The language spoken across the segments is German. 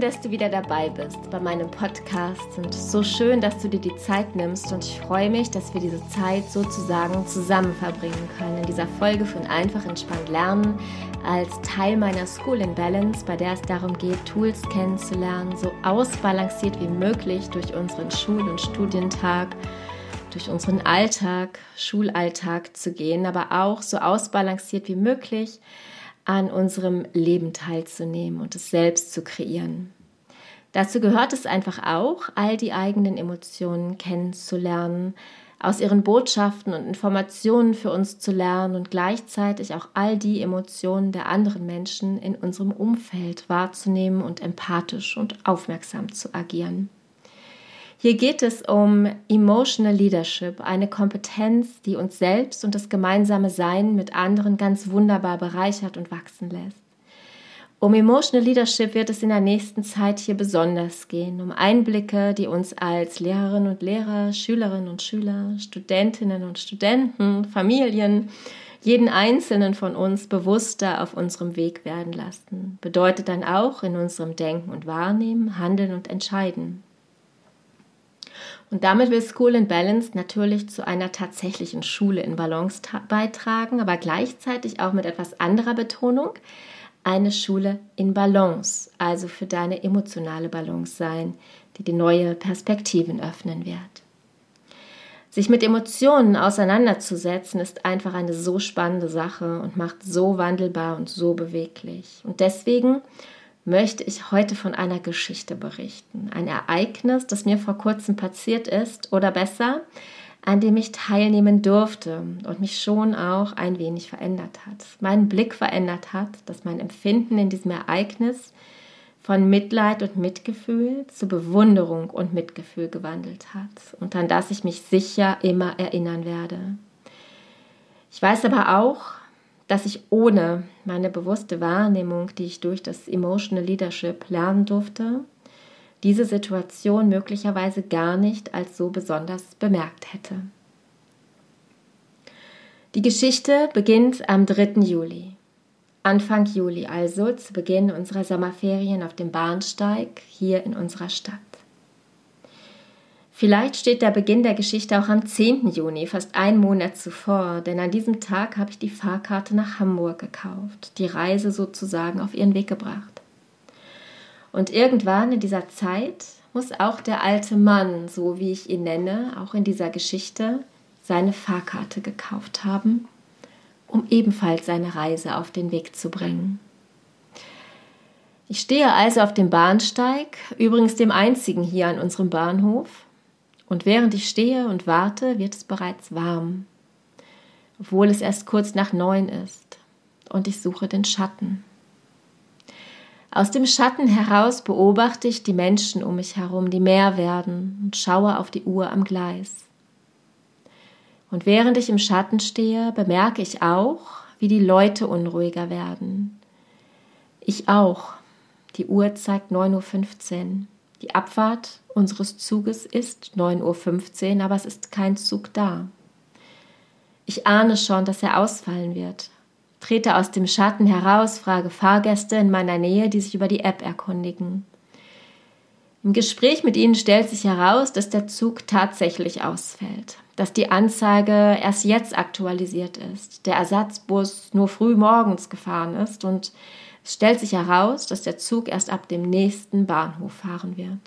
dass du wieder dabei bist bei meinem Podcast. Und so schön, dass du dir die Zeit nimmst. Und ich freue mich, dass wir diese Zeit sozusagen zusammen verbringen können in dieser Folge von Einfach entspannt lernen als Teil meiner School in Balance, bei der es darum geht, Tools kennenzulernen, so ausbalanciert wie möglich durch unseren Schul- und Studientag durch unseren Alltag, Schulalltag zu gehen, aber auch so ausbalanciert wie möglich an unserem Leben teilzunehmen und es selbst zu kreieren. Dazu gehört es einfach auch, all die eigenen Emotionen kennenzulernen, aus ihren Botschaften und Informationen für uns zu lernen und gleichzeitig auch all die Emotionen der anderen Menschen in unserem Umfeld wahrzunehmen und empathisch und aufmerksam zu agieren. Hier geht es um Emotional Leadership, eine Kompetenz, die uns selbst und das gemeinsame Sein mit anderen ganz wunderbar bereichert und wachsen lässt. Um Emotional Leadership wird es in der nächsten Zeit hier besonders gehen, um Einblicke, die uns als Lehrerinnen und Lehrer, Schülerinnen und Schüler, Studentinnen und Studenten, Familien, jeden einzelnen von uns bewusster auf unserem Weg werden lassen. Bedeutet dann auch in unserem Denken und Wahrnehmen, Handeln und Entscheiden. Und damit will School in Balance natürlich zu einer tatsächlichen Schule in Balance beitragen, aber gleichzeitig auch mit etwas anderer Betonung eine Schule in Balance, also für deine emotionale Balance sein, die die neue Perspektiven öffnen wird. Sich mit Emotionen auseinanderzusetzen, ist einfach eine so spannende Sache und macht so wandelbar und so beweglich. Und deswegen möchte ich heute von einer Geschichte berichten. Ein Ereignis, das mir vor kurzem passiert ist oder besser, an dem ich teilnehmen durfte und mich schon auch ein wenig verändert hat. Meinen Blick verändert hat, dass mein Empfinden in diesem Ereignis von Mitleid und Mitgefühl zu Bewunderung und Mitgefühl gewandelt hat und an das ich mich sicher immer erinnern werde. Ich weiß aber auch, dass ich ohne meine bewusste Wahrnehmung, die ich durch das Emotional Leadership lernen durfte, diese Situation möglicherweise gar nicht als so besonders bemerkt hätte. Die Geschichte beginnt am 3. Juli. Anfang Juli also, zu Beginn unserer Sommerferien auf dem Bahnsteig hier in unserer Stadt. Vielleicht steht der Beginn der Geschichte auch am 10. Juni, fast einen Monat zuvor, denn an diesem Tag habe ich die Fahrkarte nach Hamburg gekauft, die Reise sozusagen auf ihren Weg gebracht. Und irgendwann in dieser Zeit muss auch der alte Mann, so wie ich ihn nenne, auch in dieser Geschichte, seine Fahrkarte gekauft haben, um ebenfalls seine Reise auf den Weg zu bringen. Ich stehe also auf dem Bahnsteig, übrigens dem einzigen hier an unserem Bahnhof, und während ich stehe und warte, wird es bereits warm, obwohl es erst kurz nach neun ist, und ich suche den Schatten. Aus dem Schatten heraus beobachte ich die Menschen um mich herum, die mehr werden, und schaue auf die Uhr am Gleis. Und während ich im Schatten stehe, bemerke ich auch, wie die Leute unruhiger werden. Ich auch. Die Uhr zeigt 9.15 Uhr. Die Abfahrt unseres Zuges ist 9.15 Uhr, aber es ist kein Zug da. Ich ahne schon, dass er ausfallen wird. Trete aus dem Schatten heraus, frage Fahrgäste in meiner Nähe, die sich über die App erkundigen. Im Gespräch mit ihnen stellt sich heraus, dass der Zug tatsächlich ausfällt, dass die Anzeige erst jetzt aktualisiert ist, der Ersatzbus nur früh morgens gefahren ist und es stellt sich heraus, dass der Zug erst ab dem nächsten Bahnhof fahren wird.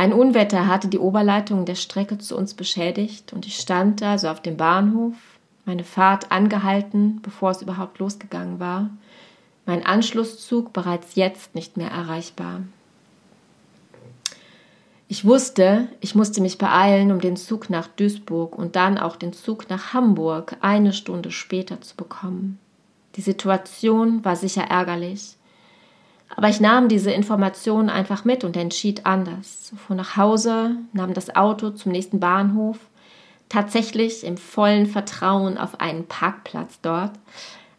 Ein Unwetter hatte die Oberleitung der Strecke zu uns beschädigt und ich stand da so auf dem Bahnhof, meine Fahrt angehalten, bevor es überhaupt losgegangen war, mein Anschlusszug bereits jetzt nicht mehr erreichbar. Ich wusste, ich musste mich beeilen, um den Zug nach Duisburg und dann auch den Zug nach Hamburg eine Stunde später zu bekommen. Die Situation war sicher ärgerlich. Aber ich nahm diese Informationen einfach mit und entschied anders. Fuhr nach Hause, nahm das Auto zum nächsten Bahnhof, tatsächlich im vollen Vertrauen auf einen Parkplatz dort.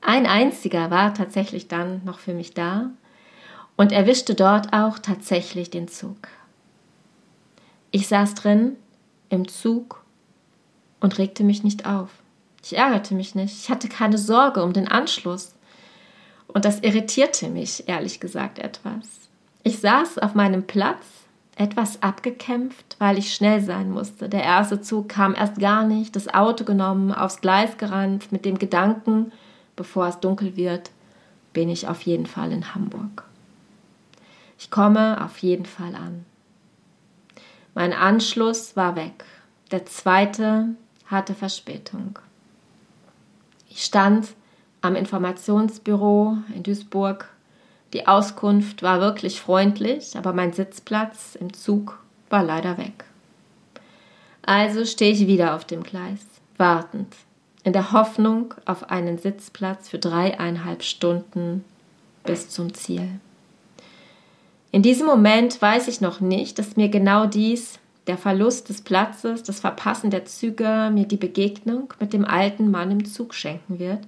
Ein einziger war tatsächlich dann noch für mich da und erwischte dort auch tatsächlich den Zug. Ich saß drin im Zug und regte mich nicht auf. Ich ärgerte mich nicht. Ich hatte keine Sorge um den Anschluss. Und das irritierte mich, ehrlich gesagt, etwas. Ich saß auf meinem Platz, etwas abgekämpft, weil ich schnell sein musste. Der erste Zug kam erst gar nicht, das Auto genommen, aufs Gleis gerannt, mit dem Gedanken, bevor es dunkel wird, bin ich auf jeden Fall in Hamburg. Ich komme auf jeden Fall an. Mein Anschluss war weg. Der zweite hatte Verspätung. Ich stand am Informationsbüro in Duisburg. Die Auskunft war wirklich freundlich, aber mein Sitzplatz im Zug war leider weg. Also stehe ich wieder auf dem Gleis, wartend, in der Hoffnung auf einen Sitzplatz für dreieinhalb Stunden bis zum Ziel. In diesem Moment weiß ich noch nicht, dass mir genau dies, der Verlust des Platzes, das Verpassen der Züge, mir die Begegnung mit dem alten Mann im Zug schenken wird.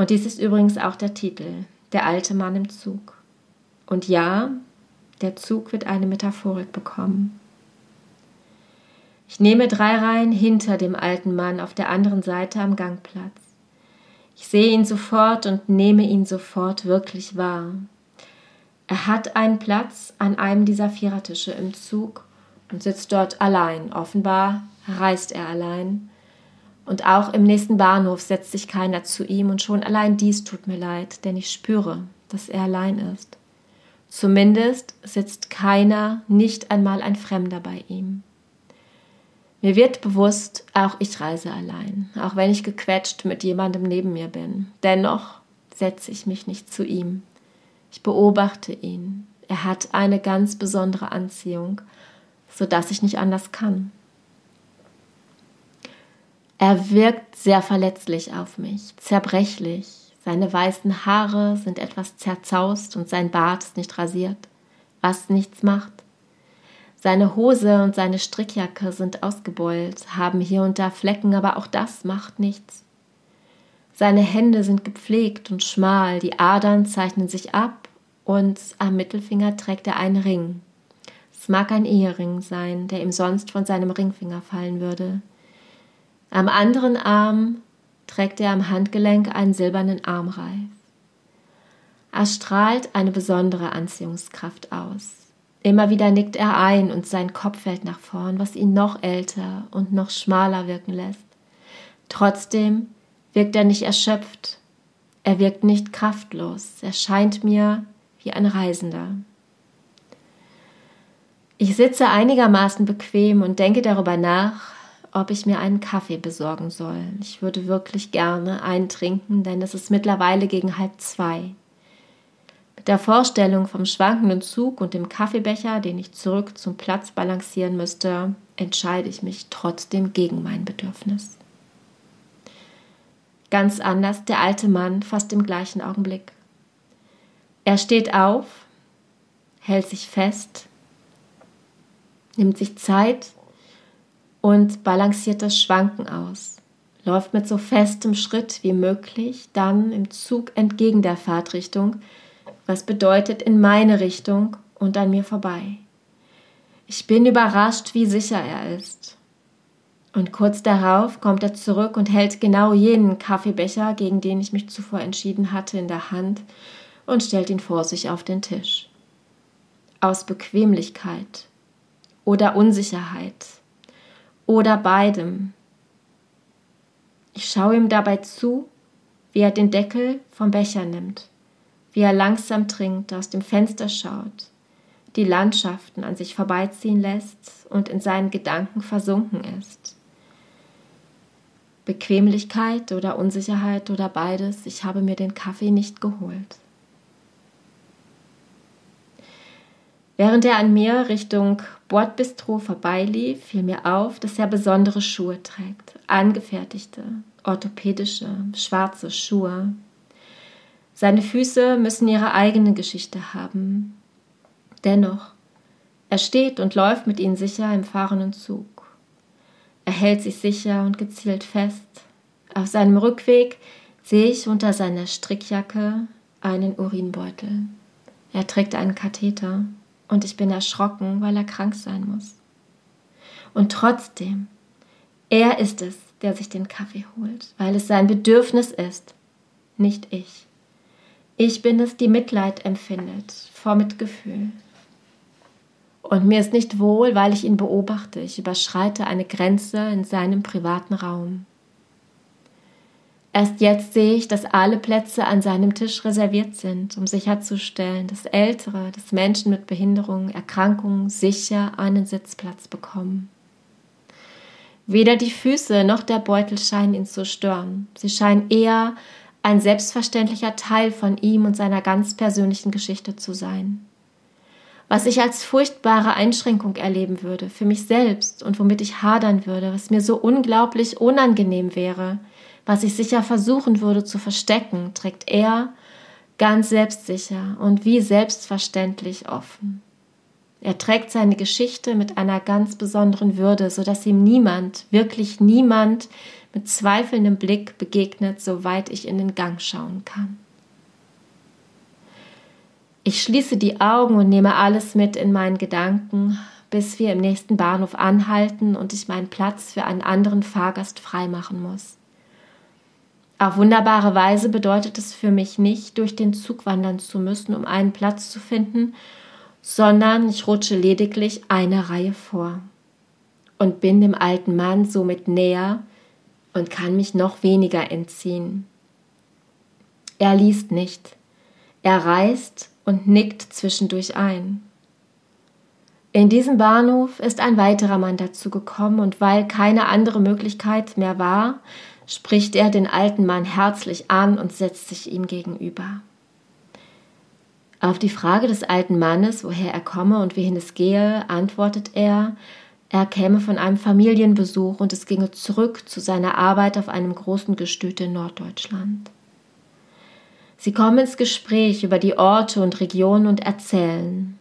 Und dies ist übrigens auch der Titel, der alte Mann im Zug. Und ja, der Zug wird eine Metaphorik bekommen. Ich nehme drei Reihen hinter dem alten Mann auf der anderen Seite am Gangplatz. Ich sehe ihn sofort und nehme ihn sofort wirklich wahr. Er hat einen Platz an einem dieser Vierertische im Zug und sitzt dort allein. Offenbar reist er allein. Und auch im nächsten Bahnhof setzt sich keiner zu ihm und schon allein dies tut mir leid, denn ich spüre, dass er allein ist. Zumindest sitzt keiner, nicht einmal ein Fremder bei ihm. Mir wird bewusst, auch ich reise allein, auch wenn ich gequetscht mit jemandem neben mir bin. Dennoch setze ich mich nicht zu ihm. Ich beobachte ihn. Er hat eine ganz besondere Anziehung, so dass ich nicht anders kann. Er wirkt sehr verletzlich auf mich, zerbrechlich. Seine weißen Haare sind etwas zerzaust und sein Bart ist nicht rasiert, was nichts macht. Seine Hose und seine Strickjacke sind ausgebeult, haben hier und da Flecken, aber auch das macht nichts. Seine Hände sind gepflegt und schmal, die Adern zeichnen sich ab und am Mittelfinger trägt er einen Ring. Es mag ein Ehering sein, der ihm sonst von seinem Ringfinger fallen würde. Am anderen Arm trägt er am Handgelenk einen silbernen Armreif. Er strahlt eine besondere Anziehungskraft aus. Immer wieder nickt er ein und sein Kopf fällt nach vorn, was ihn noch älter und noch schmaler wirken lässt. Trotzdem wirkt er nicht erschöpft, er wirkt nicht kraftlos, er scheint mir wie ein Reisender. Ich sitze einigermaßen bequem und denke darüber nach, ob ich mir einen Kaffee besorgen soll. Ich würde wirklich gerne einen trinken, denn es ist mittlerweile gegen halb zwei. Mit der Vorstellung vom schwankenden Zug und dem Kaffeebecher, den ich zurück zum Platz balancieren müsste, entscheide ich mich trotzdem gegen mein Bedürfnis. Ganz anders der alte Mann fast im gleichen Augenblick. Er steht auf, hält sich fest, nimmt sich Zeit und balanciert das Schwanken aus, läuft mit so festem Schritt wie möglich dann im Zug entgegen der Fahrtrichtung, was bedeutet in meine Richtung und an mir vorbei. Ich bin überrascht, wie sicher er ist. Und kurz darauf kommt er zurück und hält genau jenen Kaffeebecher, gegen den ich mich zuvor entschieden hatte, in der Hand und stellt ihn vor sich auf den Tisch. Aus Bequemlichkeit oder Unsicherheit oder beidem. Ich schaue ihm dabei zu, wie er den Deckel vom Becher nimmt wie er langsam trinkt, aus dem Fenster schaut, die Landschaften an sich vorbeiziehen lässt und in seinen Gedanken versunken ist. Bequemlichkeit oder Unsicherheit oder beides, ich habe mir den Kaffee nicht geholt. Während er an mir Richtung Bordbistro vorbeilief, fiel mir auf, dass er besondere Schuhe trägt, angefertigte, orthopädische, schwarze Schuhe, seine Füße müssen ihre eigene Geschichte haben. Dennoch, er steht und läuft mit ihnen sicher im fahrenden Zug. Er hält sich sicher und gezielt fest. Auf seinem Rückweg sehe ich unter seiner Strickjacke einen Urinbeutel. Er trägt einen Katheter und ich bin erschrocken, weil er krank sein muss. Und trotzdem, er ist es, der sich den Kaffee holt, weil es sein Bedürfnis ist, nicht ich. Ich bin es, die Mitleid empfindet vor Mitgefühl. Und mir ist nicht wohl, weil ich ihn beobachte. Ich überschreite eine Grenze in seinem privaten Raum. Erst jetzt sehe ich, dass alle Plätze an seinem Tisch reserviert sind, um sicherzustellen, dass Ältere, dass Menschen mit Behinderungen, Erkrankungen sicher einen Sitzplatz bekommen. Weder die Füße noch der Beutel scheinen ihn zu stören. Sie scheinen eher ein selbstverständlicher Teil von ihm und seiner ganz persönlichen Geschichte zu sein. Was ich als furchtbare Einschränkung erleben würde, für mich selbst und womit ich hadern würde, was mir so unglaublich unangenehm wäre, was ich sicher versuchen würde zu verstecken, trägt er ganz selbstsicher und wie selbstverständlich offen. Er trägt seine Geschichte mit einer ganz besonderen Würde, so dass ihm niemand, wirklich niemand mit zweifelndem Blick begegnet, soweit ich in den Gang schauen kann. Ich schließe die Augen und nehme alles mit in meinen Gedanken, bis wir im nächsten Bahnhof anhalten und ich meinen Platz für einen anderen Fahrgast freimachen muss. Auf wunderbare Weise bedeutet es für mich nicht, durch den Zug wandern zu müssen, um einen Platz zu finden, sondern ich rutsche lediglich eine Reihe vor und bin dem alten Mann somit näher und kann mich noch weniger entziehen. Er liest nicht, er reist und nickt zwischendurch ein. In diesem Bahnhof ist ein weiterer Mann dazu gekommen und weil keine andere Möglichkeit mehr war, spricht er den alten Mann herzlich an und setzt sich ihm gegenüber. Auf die Frage des alten Mannes, woher er komme und wohin es gehe, antwortet er, er käme von einem Familienbesuch und es ginge zurück zu seiner Arbeit auf einem großen Gestüt in Norddeutschland. Sie kommen ins Gespräch über die Orte und Regionen und erzählen.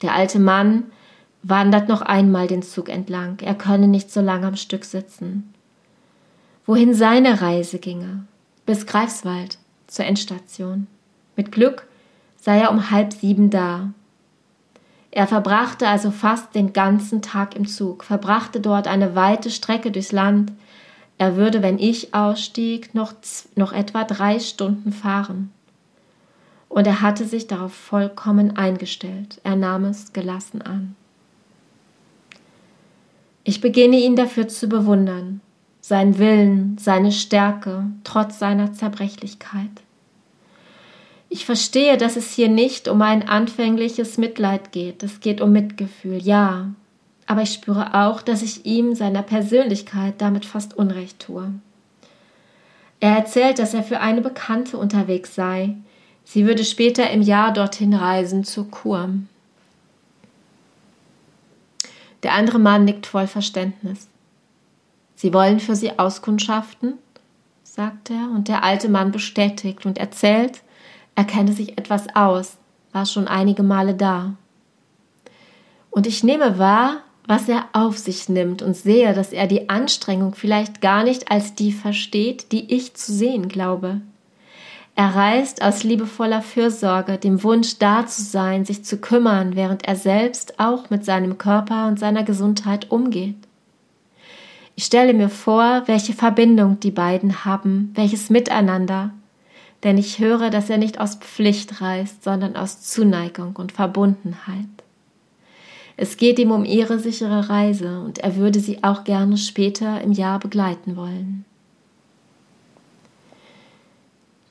Der alte Mann wandert noch einmal den Zug entlang, er könne nicht so lange am Stück sitzen wohin seine Reise ginge, bis Greifswald zur Endstation. Mit Glück sei er um halb sieben da. Er verbrachte also fast den ganzen Tag im Zug, verbrachte dort eine weite Strecke durchs Land. Er würde, wenn ich ausstieg, noch, noch etwa drei Stunden fahren. Und er hatte sich darauf vollkommen eingestellt. Er nahm es gelassen an. Ich beginne ihn dafür zu bewundern, sein Willen, seine Stärke, trotz seiner Zerbrechlichkeit. Ich verstehe, dass es hier nicht um ein anfängliches Mitleid geht, es geht um Mitgefühl, ja, aber ich spüre auch, dass ich ihm, seiner Persönlichkeit, damit fast Unrecht tue. Er erzählt, dass er für eine Bekannte unterwegs sei. Sie würde später im Jahr dorthin reisen zur Kur. Der andere Mann nickt voll Verständnis. Sie wollen für sie auskundschaften? sagt er, und der alte Mann bestätigt und erzählt, er kenne sich etwas aus, war schon einige Male da. Und ich nehme wahr, was er auf sich nimmt und sehe, dass er die Anstrengung vielleicht gar nicht als die versteht, die ich zu sehen glaube. Er reist aus liebevoller Fürsorge, dem Wunsch da zu sein, sich zu kümmern, während er selbst auch mit seinem Körper und seiner Gesundheit umgeht. Ich stelle mir vor, welche Verbindung die beiden haben, welches Miteinander, denn ich höre, dass er nicht aus Pflicht reist, sondern aus Zuneigung und Verbundenheit. Es geht ihm um ihre sichere Reise und er würde sie auch gerne später im Jahr begleiten wollen.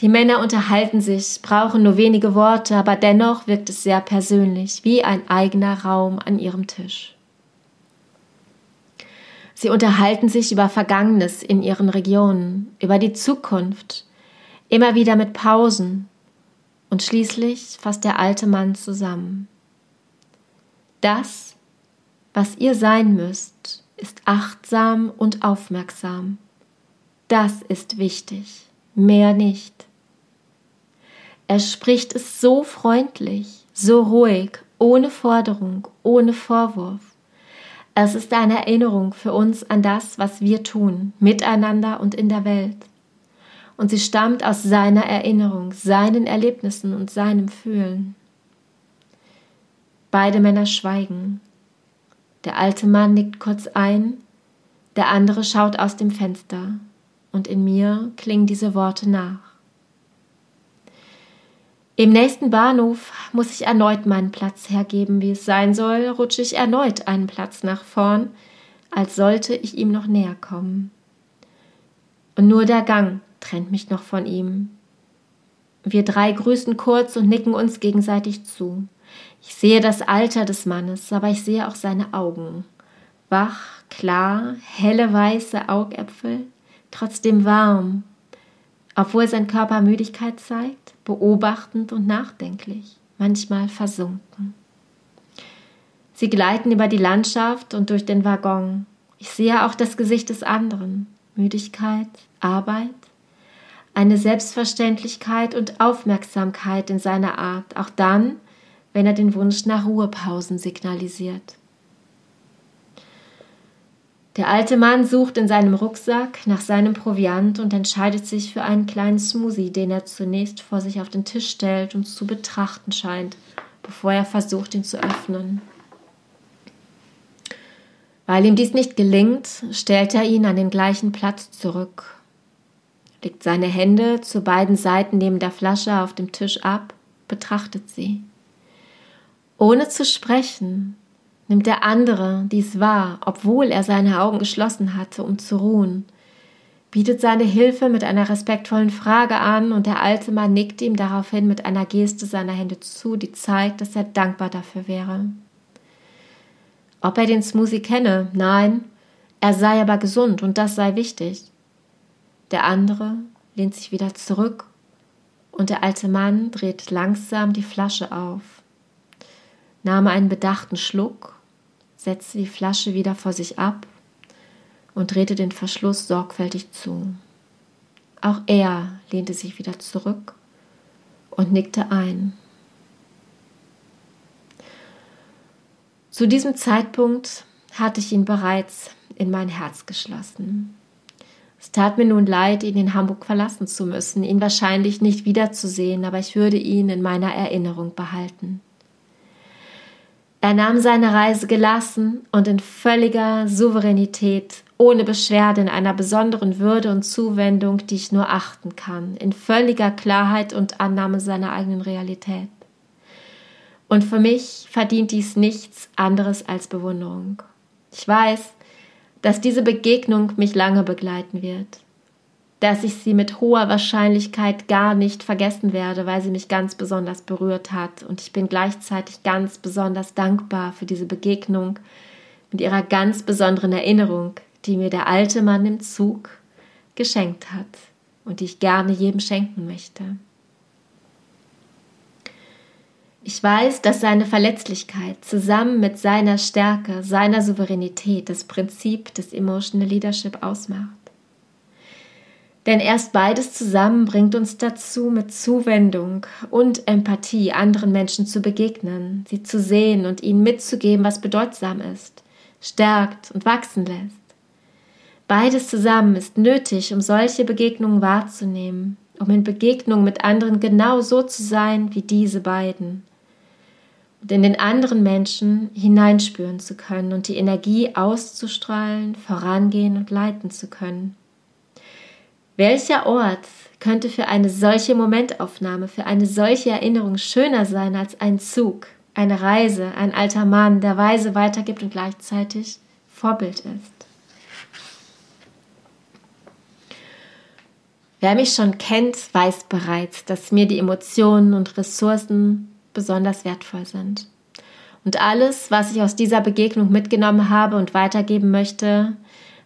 Die Männer unterhalten sich, brauchen nur wenige Worte, aber dennoch wirkt es sehr persönlich, wie ein eigener Raum an ihrem Tisch. Sie unterhalten sich über Vergangenes in ihren Regionen, über die Zukunft, immer wieder mit Pausen. Und schließlich fasst der alte Mann zusammen. Das, was ihr sein müsst, ist achtsam und aufmerksam. Das ist wichtig, mehr nicht. Er spricht es so freundlich, so ruhig, ohne Forderung, ohne Vorwurf. Es ist eine Erinnerung für uns an das, was wir tun, miteinander und in der Welt. Und sie stammt aus seiner Erinnerung, seinen Erlebnissen und seinem Fühlen. Beide Männer schweigen. Der alte Mann nickt kurz ein, der andere schaut aus dem Fenster, und in mir klingen diese Worte nach. Im nächsten Bahnhof muss ich erneut meinen Platz hergeben. Wie es sein soll, rutsche ich erneut einen Platz nach vorn, als sollte ich ihm noch näher kommen. Und nur der Gang trennt mich noch von ihm. Wir drei grüßen kurz und nicken uns gegenseitig zu. Ich sehe das Alter des Mannes, aber ich sehe auch seine Augen. Wach, klar, helle weiße Augäpfel, trotzdem warm, obwohl sein Körper Müdigkeit zeigt, beobachtend und nachdenklich, manchmal versunken. Sie gleiten über die Landschaft und durch den Waggon. Ich sehe auch das Gesicht des anderen. Müdigkeit, Arbeit, eine Selbstverständlichkeit und Aufmerksamkeit in seiner Art, auch dann, wenn er den Wunsch nach Ruhepausen signalisiert. Der alte Mann sucht in seinem Rucksack nach seinem Proviant und entscheidet sich für einen kleinen Smoothie, den er zunächst vor sich auf den Tisch stellt und zu betrachten scheint, bevor er versucht, ihn zu öffnen. Weil ihm dies nicht gelingt, stellt er ihn an den gleichen Platz zurück, legt seine Hände zu beiden Seiten neben der Flasche auf dem Tisch ab, betrachtet sie. Ohne zu sprechen, nimmt der andere dies wahr, obwohl er seine Augen geschlossen hatte, um zu ruhen, bietet seine Hilfe mit einer respektvollen Frage an und der alte Mann nickt ihm daraufhin mit einer Geste seiner Hände zu, die zeigt, dass er dankbar dafür wäre. Ob er den Smoothie kenne? Nein, er sei aber gesund und das sei wichtig. Der andere lehnt sich wieder zurück und der alte Mann dreht langsam die Flasche auf, nahm einen bedachten Schluck setzte die Flasche wieder vor sich ab und drehte den Verschluss sorgfältig zu. Auch er lehnte sich wieder zurück und nickte ein. Zu diesem Zeitpunkt hatte ich ihn bereits in mein Herz geschlossen. Es tat mir nun leid, ihn in Hamburg verlassen zu müssen, ihn wahrscheinlich nicht wiederzusehen, aber ich würde ihn in meiner Erinnerung behalten. Er nahm seine Reise gelassen und in völliger Souveränität, ohne Beschwerde, in einer besonderen Würde und Zuwendung, die ich nur achten kann, in völliger Klarheit und Annahme seiner eigenen Realität. Und für mich verdient dies nichts anderes als Bewunderung. Ich weiß, dass diese Begegnung mich lange begleiten wird dass ich sie mit hoher Wahrscheinlichkeit gar nicht vergessen werde, weil sie mich ganz besonders berührt hat. Und ich bin gleichzeitig ganz besonders dankbar für diese Begegnung mit ihrer ganz besonderen Erinnerung, die mir der alte Mann im Zug geschenkt hat und die ich gerne jedem schenken möchte. Ich weiß, dass seine Verletzlichkeit zusammen mit seiner Stärke, seiner Souveränität das Prinzip des Emotional Leadership ausmacht. Denn erst beides zusammen bringt uns dazu, mit Zuwendung und Empathie anderen Menschen zu begegnen, sie zu sehen und ihnen mitzugeben, was bedeutsam ist, stärkt und wachsen lässt. Beides zusammen ist nötig, um solche Begegnungen wahrzunehmen, um in Begegnung mit anderen genau so zu sein wie diese beiden und in den anderen Menschen hineinspüren zu können und die Energie auszustrahlen, vorangehen und leiten zu können. Welcher Ort könnte für eine solche Momentaufnahme, für eine solche Erinnerung schöner sein als ein Zug, eine Reise, ein alter Mann, der weise weitergibt und gleichzeitig Vorbild ist? Wer mich schon kennt, weiß bereits, dass mir die Emotionen und Ressourcen besonders wertvoll sind. Und alles, was ich aus dieser Begegnung mitgenommen habe und weitergeben möchte,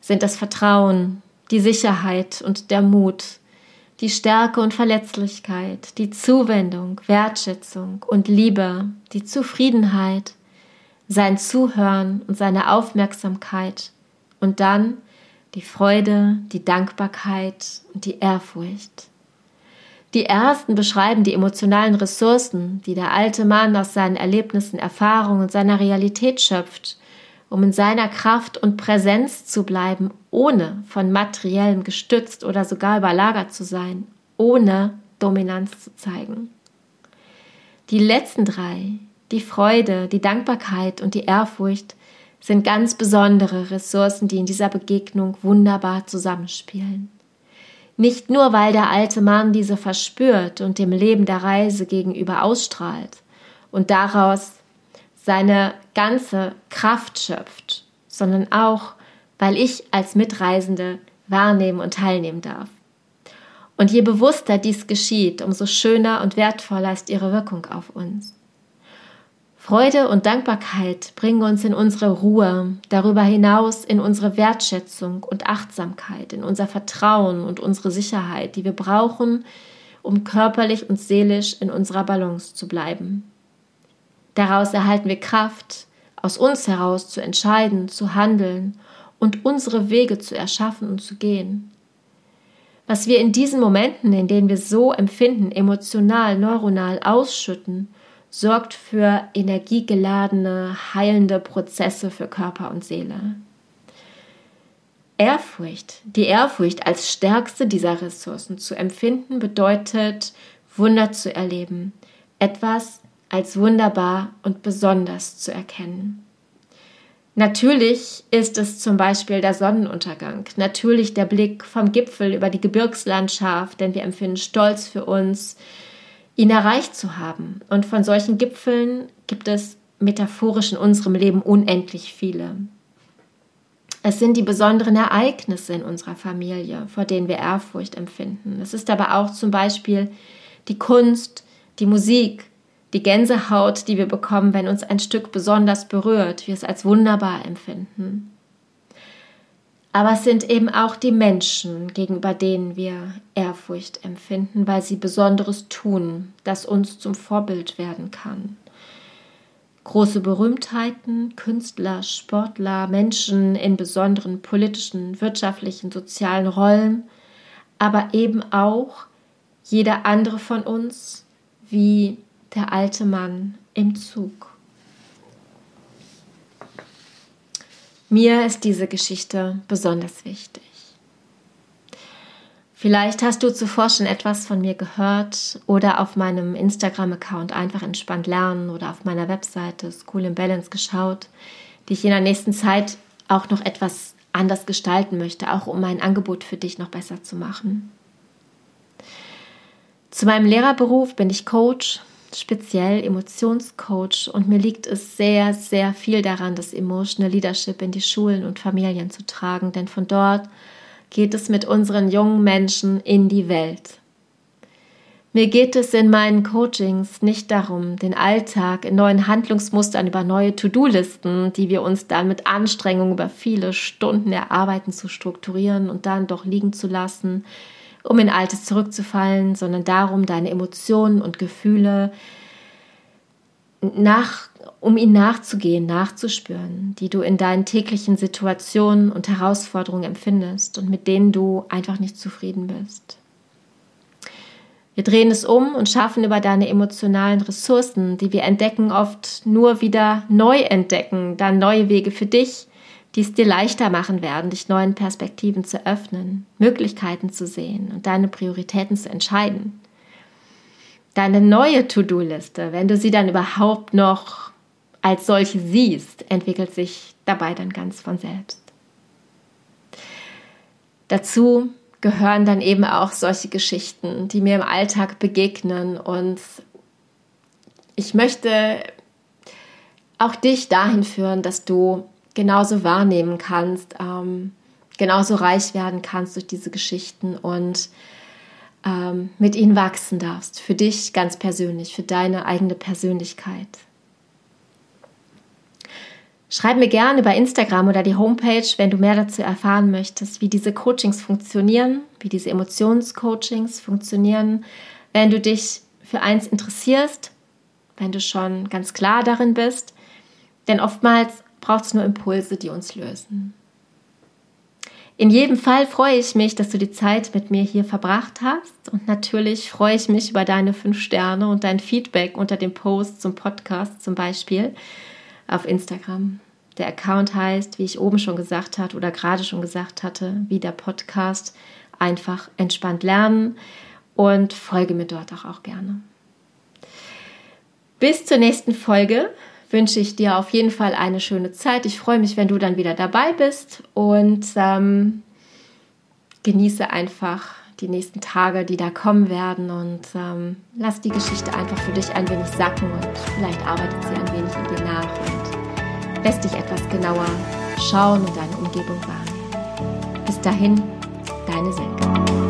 sind das Vertrauen, die Sicherheit und der Mut, die Stärke und Verletzlichkeit, die Zuwendung, Wertschätzung und Liebe, die Zufriedenheit, sein Zuhören und seine Aufmerksamkeit und dann die Freude, die Dankbarkeit und die Ehrfurcht. Die ersten beschreiben die emotionalen Ressourcen, die der alte Mann aus seinen Erlebnissen, Erfahrungen und seiner Realität schöpft um in seiner Kraft und Präsenz zu bleiben, ohne von materiellem gestützt oder sogar überlagert zu sein, ohne Dominanz zu zeigen. Die letzten drei, die Freude, die Dankbarkeit und die Ehrfurcht, sind ganz besondere Ressourcen, die in dieser Begegnung wunderbar zusammenspielen. Nicht nur, weil der alte Mann diese verspürt und dem Leben der Reise gegenüber ausstrahlt und daraus seine ganze Kraft schöpft, sondern auch, weil ich als Mitreisende wahrnehmen und teilnehmen darf. Und je bewusster dies geschieht, umso schöner und wertvoller ist ihre Wirkung auf uns. Freude und Dankbarkeit bringen uns in unsere Ruhe, darüber hinaus in unsere Wertschätzung und Achtsamkeit, in unser Vertrauen und unsere Sicherheit, die wir brauchen, um körperlich und seelisch in unserer Balance zu bleiben. Daraus erhalten wir Kraft, aus uns heraus zu entscheiden, zu handeln und unsere Wege zu erschaffen und zu gehen. Was wir in diesen Momenten, in denen wir so empfinden, emotional, neuronal ausschütten, sorgt für energiegeladene, heilende Prozesse für Körper und Seele. Ehrfurcht, die Ehrfurcht als stärkste dieser Ressourcen zu empfinden, bedeutet, Wunder zu erleben, etwas als wunderbar und besonders zu erkennen. Natürlich ist es zum Beispiel der Sonnenuntergang, natürlich der Blick vom Gipfel über die Gebirgslandschaft, denn wir empfinden Stolz für uns, ihn erreicht zu haben. Und von solchen Gipfeln gibt es metaphorisch in unserem Leben unendlich viele. Es sind die besonderen Ereignisse in unserer Familie, vor denen wir Ehrfurcht empfinden. Es ist aber auch zum Beispiel die Kunst, die Musik, die Gänsehaut, die wir bekommen, wenn uns ein Stück besonders berührt, wir es als wunderbar empfinden. Aber es sind eben auch die Menschen, gegenüber denen wir Ehrfurcht empfinden, weil sie Besonderes tun, das uns zum Vorbild werden kann. Große Berühmtheiten, Künstler, Sportler, Menschen in besonderen politischen, wirtschaftlichen, sozialen Rollen, aber eben auch jeder andere von uns, wie der alte Mann im Zug. Mir ist diese Geschichte besonders wichtig. Vielleicht hast du zuvor schon etwas von mir gehört oder auf meinem Instagram-Account einfach entspannt lernen oder auf meiner Webseite School in Balance geschaut, die ich in der nächsten Zeit auch noch etwas anders gestalten möchte, auch um mein Angebot für dich noch besser zu machen. Zu meinem Lehrerberuf bin ich Coach speziell Emotionscoach. Und mir liegt es sehr, sehr viel daran, das Emotional Leadership in die Schulen und Familien zu tragen, denn von dort geht es mit unseren jungen Menschen in die Welt. Mir geht es in meinen Coachings nicht darum, den Alltag in neuen Handlungsmustern über neue To-Do-Listen, die wir uns dann mit Anstrengung über viele Stunden erarbeiten, zu strukturieren und dann doch liegen zu lassen, um in Altes zurückzufallen, sondern darum, deine Emotionen und Gefühle nach, um ihnen nachzugehen, nachzuspüren, die du in deinen täglichen Situationen und Herausforderungen empfindest und mit denen du einfach nicht zufrieden bist. Wir drehen es um und schaffen über deine emotionalen Ressourcen, die wir entdecken, oft nur wieder neu entdecken, dann neue Wege für dich, die es dir leichter machen werden, dich neuen Perspektiven zu öffnen, Möglichkeiten zu sehen und deine Prioritäten zu entscheiden. Deine neue To-Do-Liste, wenn du sie dann überhaupt noch als solche siehst, entwickelt sich dabei dann ganz von selbst. Dazu gehören dann eben auch solche Geschichten, die mir im Alltag begegnen und ich möchte auch dich dahin führen, dass du genauso wahrnehmen kannst, ähm, genauso reich werden kannst durch diese Geschichten und ähm, mit ihnen wachsen darfst. Für dich ganz persönlich, für deine eigene Persönlichkeit. Schreib mir gerne über Instagram oder die Homepage, wenn du mehr dazu erfahren möchtest, wie diese Coachings funktionieren, wie diese Emotionscoachings funktionieren. Wenn du dich für eins interessierst, wenn du schon ganz klar darin bist. Denn oftmals braucht es nur Impulse, die uns lösen. In jedem Fall freue ich mich, dass du die Zeit mit mir hier verbracht hast und natürlich freue ich mich über deine fünf Sterne und dein Feedback unter dem Post zum Podcast zum Beispiel auf Instagram. Der Account heißt, wie ich oben schon gesagt hatte oder gerade schon gesagt hatte, wie der Podcast einfach entspannt lernen und folge mir dort auch, auch gerne. Bis zur nächsten Folge wünsche ich dir auf jeden Fall eine schöne Zeit. Ich freue mich, wenn du dann wieder dabei bist und ähm, genieße einfach die nächsten Tage, die da kommen werden und ähm, lass die Geschichte einfach für dich ein wenig sacken und vielleicht arbeitet sie ein wenig in dir nach und lässt dich etwas genauer schauen und deine Umgebung wahrnehmen. Bis dahin, deine Silke.